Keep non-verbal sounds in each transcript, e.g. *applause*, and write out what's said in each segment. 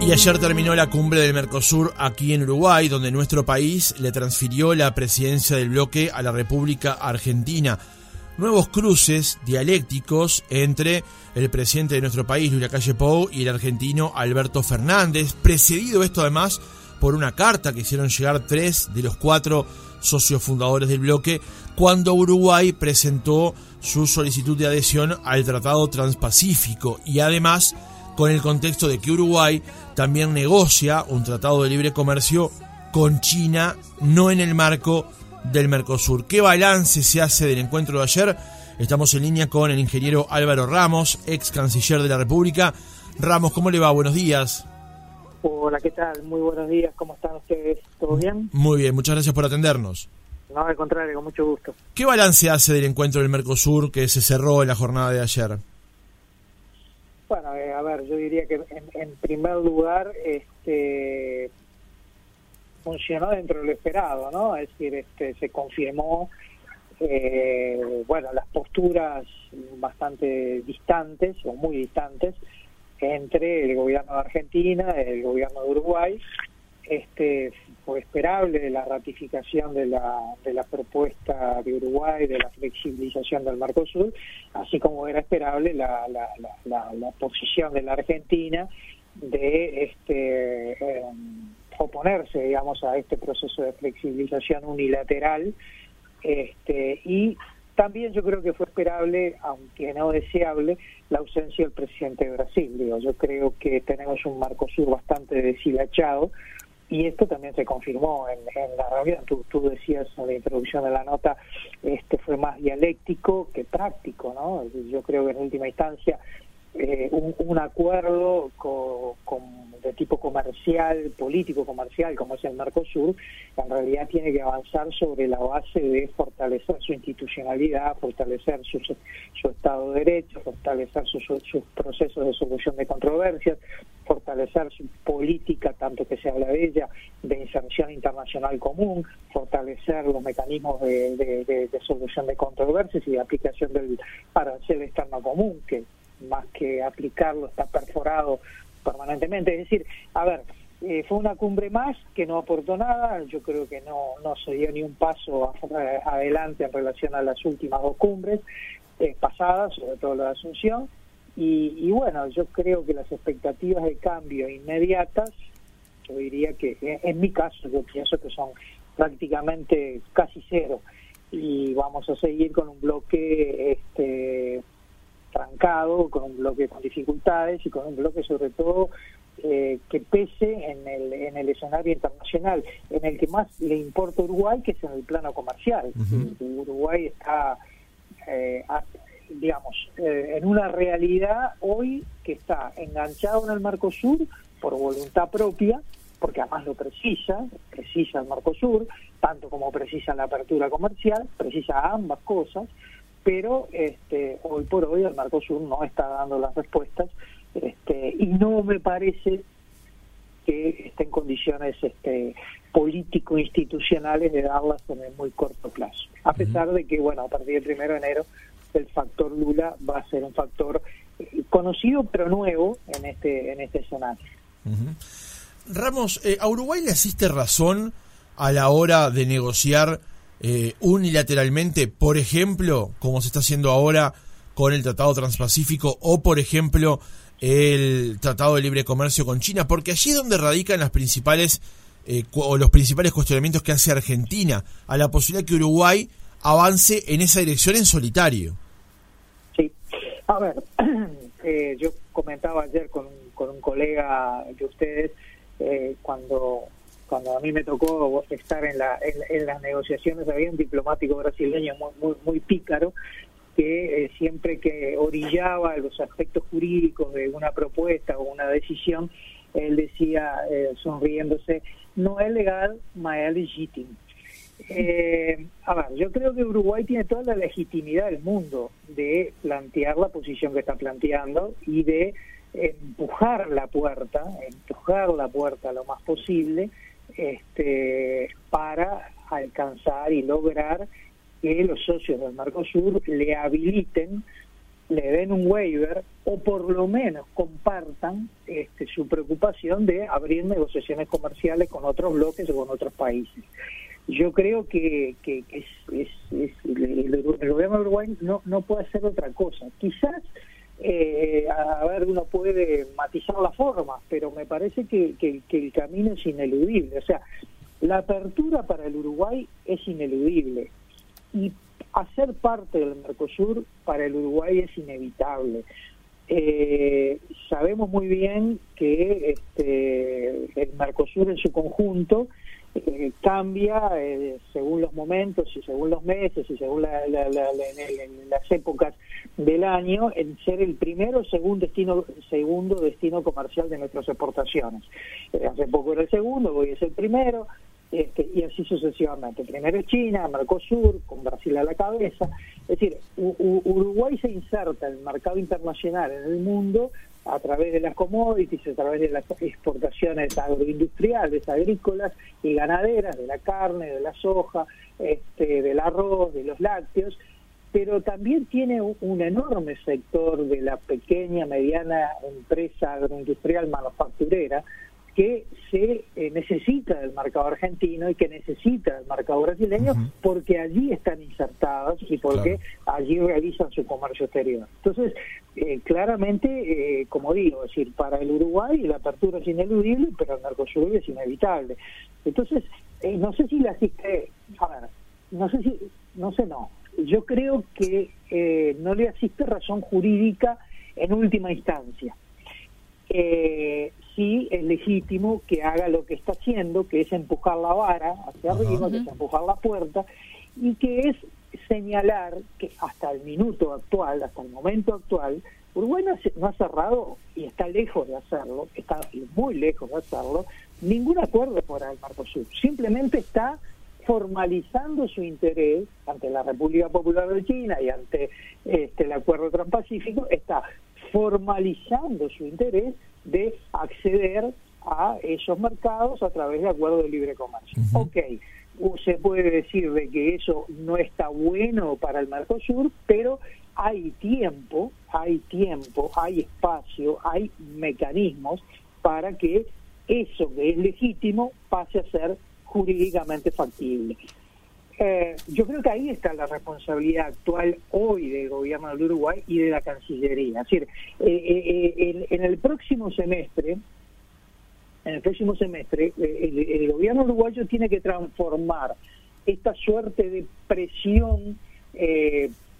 Y ayer terminó la cumbre del Mercosur aquí en Uruguay, donde nuestro país le transfirió la presidencia del bloque a la República Argentina. Nuevos cruces dialécticos entre el presidente de nuestro país, Luis Lacalle Pou, y el argentino Alberto Fernández, precedido esto además por una carta que hicieron llegar tres de los cuatro socios fundadores del bloque, cuando Uruguay presentó su solicitud de adhesión al Tratado Transpacífico y además con el contexto de que Uruguay también negocia un tratado de libre comercio con China, no en el marco del Mercosur. ¿Qué balance se hace del encuentro de ayer? Estamos en línea con el ingeniero Álvaro Ramos, ex canciller de la República. Ramos, ¿cómo le va? Buenos días. Hola, ¿qué tal? Muy buenos días, ¿cómo están ustedes? ¿Todo bien? Muy bien, muchas gracias por atendernos. No, al contrario, con mucho gusto. ¿Qué balance hace del encuentro del Mercosur que se cerró en la jornada de ayer? Bueno, eh, a ver, yo diría que en, primer lugar este, funcionó dentro de lo esperado, ¿no? Es decir, este, se confirmó, eh, bueno, las posturas bastante distantes o muy distantes entre el gobierno de Argentina, y el gobierno de Uruguay, este fue esperable la ratificación de la, de la propuesta de Uruguay de la flexibilización del Mercosur, así como era esperable la, la, la, posición de la Argentina de este em, oponerse, digamos, a este proceso de flexibilización unilateral este, y también yo creo que fue esperable, aunque no deseable, la ausencia del presidente de Brasil. Digo, yo creo que tenemos un Mercosur bastante deshilachado, y esto también se confirmó en, la reunión. Tú, tú, decías en la introducción de la nota, este fue más dialéctico que práctico, ¿no? Yo creo que en última instancia eh, un, acuerdo con, de tipo comercial, político comercial, como es el Mercosur, en realidad tiene que avanzar sobre la base de fortalecer su institucionalidad, fortalecer su, su Estado de Derecho, fortalecer sus procesos de solución de controversias, fortalecer su política, tanto que se habla de ella, de inserción internacional común, fortalecer los mecanismos de, de solución de controversias y de aplicación del arancel externo común, que más que aplicarlo, está perforado permanentemente. Es decir, a ver, eh, fue una cumbre más que no aportó nada, yo creo que no, no se dio ni un paso adelante en relación a las últimas dos cumbres eh, pasadas, sobre todo la de Asunción, y, bueno, yo creo que las expectativas de cambio inmediatas, yo diría que eh, en mi caso yo pienso que son prácticamente casi cero. Y vamos a seguir con un bloque este con un bloque con dificultades y con un bloque sobre todo eh, que pese en el, en el escenario internacional, en el que más le importa Uruguay, que es en el plano comercial. Uruguay está, eh, digamos, eh, en una realidad hoy que está enganchado en el Mercosur por voluntad propia, porque además lo precisa, precisa el Mercosur, tanto como precisa la apertura comercial, precisa ambas cosas, pero este, hoy por hoy el Mercosur no está dando las respuestas este, y no me parece que esté en condiciones este, político-institucionales de darlas en el muy corto plazo. A pesar de que, bueno, a partir del primero de enero el factor Lula va a ser un factor eh, conocido pero nuevo en este en este escenario. Ramos, eh, ¿a Uruguay le asiste razón a la hora de negociar eh, unilateralmente, por ejemplo, como se está haciendo ahora con el Tratado Transpacífico o, por ejemplo, el Tratado de Libre Comercio con China, porque allí es donde radican las principales eh, o los principales cuestionamientos que hace Argentina a la posibilidad que Uruguay avance en esa dirección en solitario. Sí, a ver, *clears throat* eh, yo comentaba ayer con, con un colega de ustedes cuando cuando a mí me tocó estar en, la, en, las negociaciones, había un diplomático brasileño muy, muy, pícaro que eh, siempre que orillaba los aspectos jurídicos de una propuesta o una decisión, él decía, eh, sonriéndose, no es legal, ma es legítimo. Eh, a ver, yo creo que Uruguay tiene toda la legitimidad del mundo de plantear la posición que está planteando y de empujar la puerta, empujar la puerta lo más posible este, para alcanzar y lograr que los socios del Mercosur le habiliten le den un waiver o por lo menos compartan este, su preocupación de abrir negociaciones comerciales con otros bloques o con otros países. Yo creo que, que, es, el, gobierno de Uruguay no, no puede hacer otra cosa. Quizás, eh, a ver, uno puede matizar la forma, pero me parece que, que el camino es ineludible. O sea, la apertura para el Uruguay es ineludible y hacer parte del Mercosur para el Uruguay es inevitable. Eh, sabemos muy bien que este, el Mercosur en su conjunto eh, cambia eh, según los momentos y según los meses y según las épocas del año en ser el primero o segundo destino, segundo destino comercial de nuestras exportaciones. hace poco era el segundo, hoy es el primero, este, y así sucesivamente. Primero China, Mercosur, con Brasil a la cabeza. Es decir, Uruguay se inserta en el mercado internacional, en el mundo, a través de las commodities, a través de las exportaciones agroindustriales, agrícolas y ganaderas, de la carne, de la soja, este, del arroz, de los lácteos, pero también tiene un enorme sector de la pequeña, mediana empresa agroindustrial manufacturera, que se eh, necesita del mercado argentino y que necesita del mercado brasileño porque allí están insertados y porque allí realizan su comercio exterior. Entonces, eh, claramente, eh, como digo, es decir, para el Uruguay la apertura es ineludible, pero el Mercosur es inevitable. Entonces, no sé si le asiste, a ver, no sé si, no sé, no. Yo creo que no le asiste razón jurídica en última instancia. Eh, sí es legítimo que haga lo que está haciendo, que es empujar la vara hacia arriba, que es empujar la puerta, y que es señalar que hasta el minuto actual, hasta el momento actual, Uruguay no ha cerrado y está lejos de hacerlo, está muy lejos de hacerlo, ningún acuerdo fuera del Sur. Simplemente está formalizando su interés ante la República Popular de China y ante este, el Acuerdo Transpacífico, está formalizando su interés de acceder a esos mercados a través de acuerdos de libre comercio. Ok, se puede decir de que eso no está bueno para el Mercosur, pero hay tiempo, hay tiempo, hay espacio, hay mecanismos para que eso que es legítimo pase a ser jurídicamente factible. Eh, yo creo que ahí está la responsabilidad actual hoy del gobierno del Uruguay y de la Cancillería. Es decir, eh, eh, en, el próximo semestre, en el próximo semestre, el, gobierno uruguayo tiene que transformar esta suerte de presión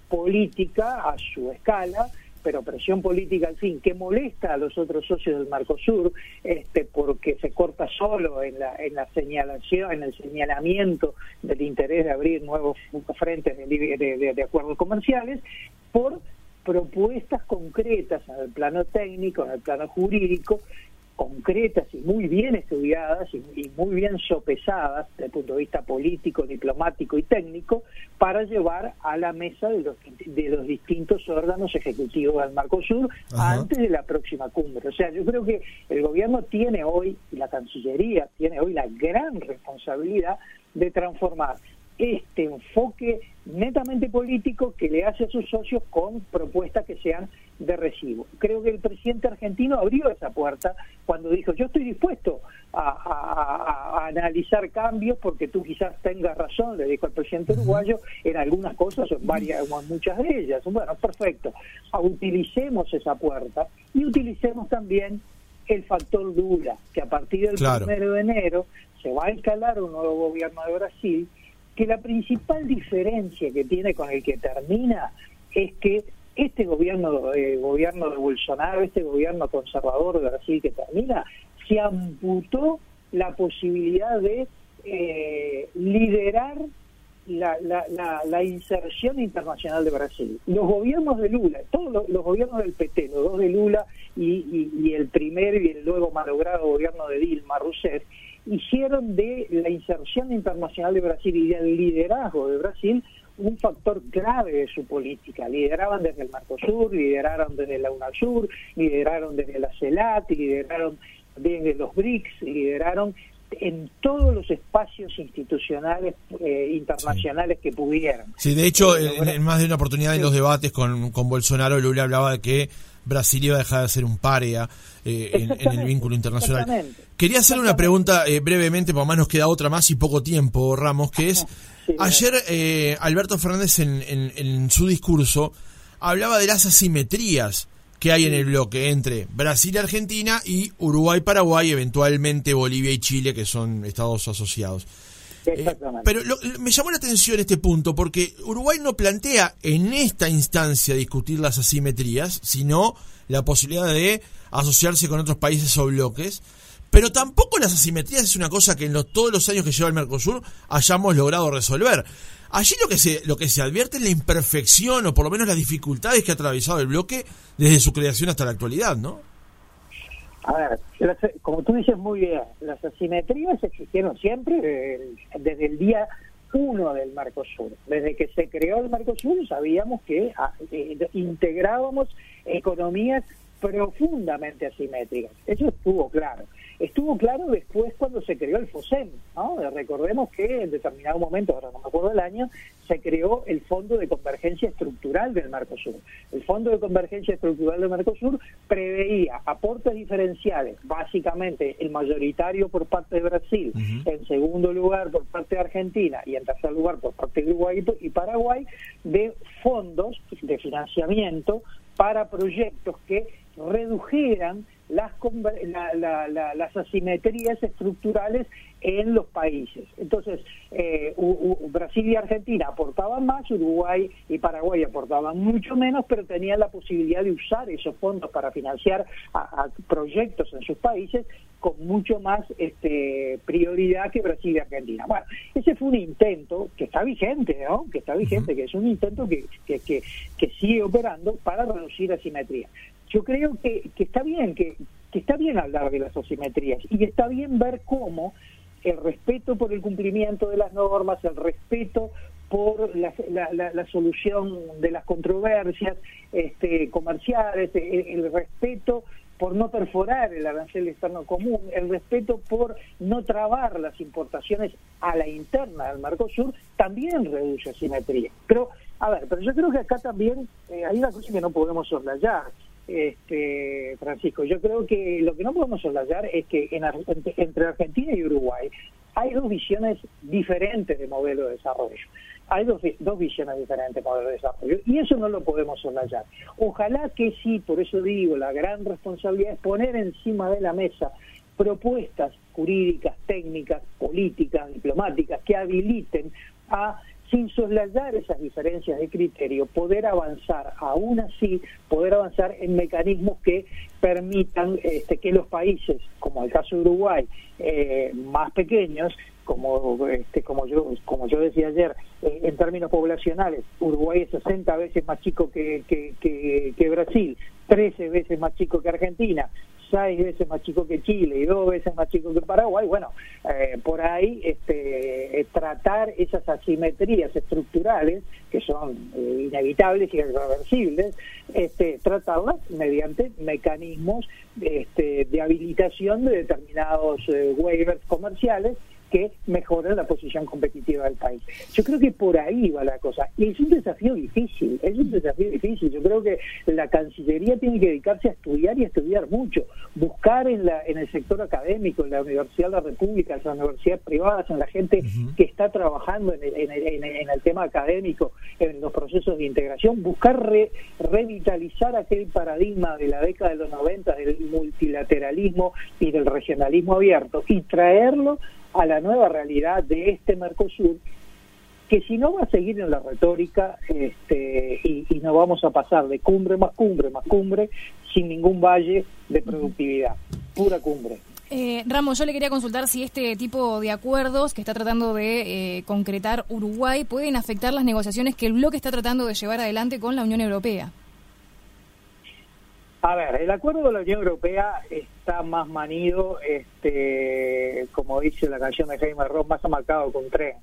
política a su escala pero presión política al fin, que molesta a los otros socios del Mercosur, este, porque se corta solo en la, en la señalación, en el señalamiento del interés de abrir nuevos frentes de, de acuerdos comerciales, por propuestas concretas en el plano técnico, en el plano jurídico, concretas y muy bien estudiadas y, muy bien sopesadas desde el punto de vista político, diplomático y técnico para llevar a la mesa de los, de los distintos órganos ejecutivos del Mercosur antes de la próxima cumbre. O sea, yo creo que el gobierno tiene hoy, y la Cancillería tiene hoy la gran responsabilidad de transformar este enfoque netamente político que le hace a sus socios con propuestas que sean de recibo. Creo que el presidente argentino abrió esa puerta cuando dijo yo estoy dispuesto a, analizar cambios porque tú quizás tengas razón, le dijo al presidente uruguayo en algunas cosas o en varias o en muchas de ellas. Bueno, perfecto. Utilicemos esa puerta y utilicemos también el factor Lula, que a partir del primero de enero se va a instalar un nuevo gobierno de Brasil que la principal diferencia que tiene con el que termina es que este gobierno, eh, gobierno de Bolsonaro, este gobierno conservador de Brasil que termina, se amputó la posibilidad de eh, liderar la, la, inserción internacional de Brasil. Los gobiernos de Lula, todos los, gobiernos del PT, los dos de Lula y, y, el primer y el luego malogrado gobierno de Dilma Rousseff, hicieron de la inserción internacional de Brasil y del liderazgo de Brasil un factor clave de su política. Lideraban desde el Mercosur, lideraron desde la UNASUR, lideraron desde la CELAT, lideraron desde los BRICS, lideraron en todos los espacios institucionales eh, internacionales que pudieran. Sí, de hecho, eh, en, más de una oportunidad en los debates con, con Bolsonaro, Lula hablaba de que Brasil iba a dejar de ser un paria eh, en, el vínculo internacional. Quería hacerle una pregunta brevemente, porque más nos queda otra más y poco tiempo, Ramos, que es, ayer Alberto Fernández en, en su discurso hablaba de las asimetrías que hay en el bloque entre Brasil y Argentina y Uruguay, Paraguay, eventualmente Bolivia y Chile, que son estados asociados. Eh, pero me llamó la atención este punto porque Uruguay no plantea en esta instancia discutir las asimetrías, sino la posibilidad de asociarse con otros países o bloques. Pero tampoco las asimetrías es una cosa que en todos los años que lleva el Mercosur hayamos logrado resolver. Allí lo que se lo que se advierte es la imperfección o por lo menos las dificultades que ha atravesado el bloque desde su creación hasta la actualidad, ¿no? A ver, como tú dices muy bien, las asimetrías existieron siempre desde, el día uno del Mercosur. Desde que se creó el Mercosur sabíamos que ah, eh, integrábamos economías profundamente asimétricas. Eso estuvo claro. Estuvo claro después cuando se creó el FOSEM, ¿no? Recordemos que en determinado momento, ahora no me acuerdo el año, se creó el Fondo de Convergencia Estructural del Mercosur. El Fondo de Convergencia Estructural del Mercosur preveía aportes diferenciales, básicamente el mayoritario por parte de Brasil, en segundo lugar por parte de Argentina y en tercer lugar por parte de Uruguay y Paraguay, de fondos de financiamiento para proyectos que redujeran las, las asimetrías estructurales en los países. Entonces, eh, Brasil y Argentina aportaban más, Uruguay y Paraguay aportaban mucho menos, pero tenían la posibilidad de usar esos fondos para financiar a, proyectos en sus países con mucho más este, prioridad que Brasil y Argentina. Bueno, ese fue un intento que está vigente, ¿no? Que está vigente, que es un intento que, que, que, que sigue operando para reducir asimetría yo creo que, que está bien, que, que está bien hablar de las asimetrías y está bien ver cómo el respeto por el cumplimiento de las normas, el respeto por la, la, solución de las controversias este, comerciales, el, respeto por no perforar el arancel externo común, el respeto por no trabar las importaciones a la interna del Mercosur, también reduce asimetría. Pero, a ver, pero yo creo que acá también eh, hay una cosa que no podemos soslayar este, Francisco. Yo creo que lo que no podemos soslayar es que en, entre Argentina y Uruguay hay dos visiones diferentes de modelo de desarrollo. Hay dos, dos visiones diferentes de modelo de desarrollo y eso no lo podemos soslayar. Ojalá que sí, por eso digo, la gran responsabilidad es poner encima de la mesa propuestas jurídicas, técnicas, políticas, diplomáticas que habiliten a sin soslayar esas diferencias de criterio, poder avanzar, aún así, poder avanzar en mecanismos que permitan este, que los países, como el caso de Uruguay, eh, más pequeños, como este, como yo como yo decía ayer eh, en términos poblacionales Uruguay es 60 veces más chico que, que, que Brasil 13 veces más chico que Argentina seis veces más chico que Chile y dos veces más chico que Paraguay, bueno, eh, por ahí este, eh, tratar esas asimetrías estructurales que son eh, inevitables y irreversibles, este, tratarlas mediante mecanismos este, de habilitación de determinados waivers comerciales que mejoren la posición competitiva del país. Yo creo que por ahí va la cosa. Y es un desafío difícil, es un desafío difícil. Yo creo que la Cancillería tiene que dedicarse a estudiar y a estudiar mucho, buscar en, la, en el sector académico, en la Universidad de la República, en las universidades privadas, en la gente que está trabajando en el, en, el, tema académico, en los procesos de integración, buscar revitalizar aquel paradigma de la década de los 90 del multilateralismo y del regionalismo abierto y traerlo a la nueva realidad de este Mercosur, que si no va a seguir en la retórica este, y, no vamos a pasar de cumbre más cumbre más cumbre sin ningún valle de productividad, pura cumbre. Eh, Ramos, yo le quería consultar si este tipo de acuerdos que está tratando de eh, concretar Uruguay pueden afectar las negociaciones que el bloque está tratando de llevar adelante con la Unión Europea. A ver, el acuerdo de la Unión Europea está más manido, este, como dice la canción de Jaime Ross, más amarcado con tren.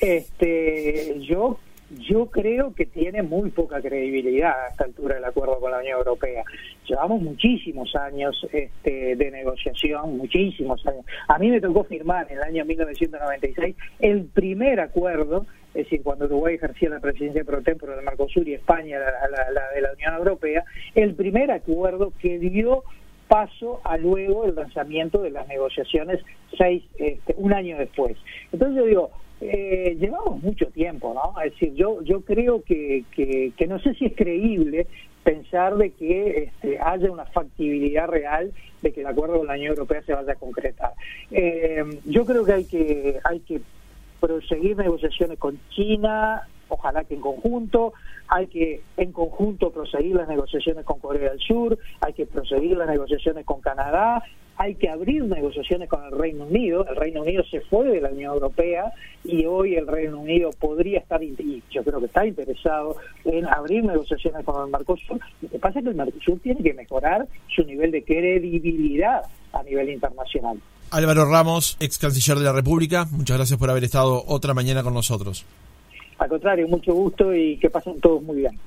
Este, yo yo creo que tiene muy poca credibilidad a esta altura el acuerdo con la Unión Europea. Llevamos muchísimos años este, de negociación, muchísimos años. A mí me tocó firmar en el año 1996 el primer acuerdo, es decir, cuando Uruguay ejercía la presidencia pro tempore del Mercosur y España la, la de la Unión Europea, el primer acuerdo que dio paso a luego el lanzamiento de las negociaciones seis, este, un año después. Entonces yo digo, eh, llevamos mucho tiempo, ¿no? Es decir, yo yo creo que, que, no sé si es creíble pensar de que este, haya una factibilidad real de que el acuerdo con la Unión Europea se vaya a concretar. Eh, yo creo que hay que hay que proseguir negociaciones con China, ojalá que en conjunto, hay que en conjunto proseguir las negociaciones con Corea del Sur, hay que proseguir las negociaciones con Canadá, hay que abrir negociaciones con el Reino Unido. El Reino Unido se fue de la Unión Europea y hoy el Reino Unido podría estar, y yo creo que está interesado en abrir negociaciones con el Mercosur. Lo que pasa es que el Mercosur tiene que mejorar su nivel de credibilidad a nivel internacional. Álvaro Ramos, ex canciller de la República, muchas gracias por haber estado otra mañana con nosotros. Al contrario, mucho gusto y que pasen todos muy bien.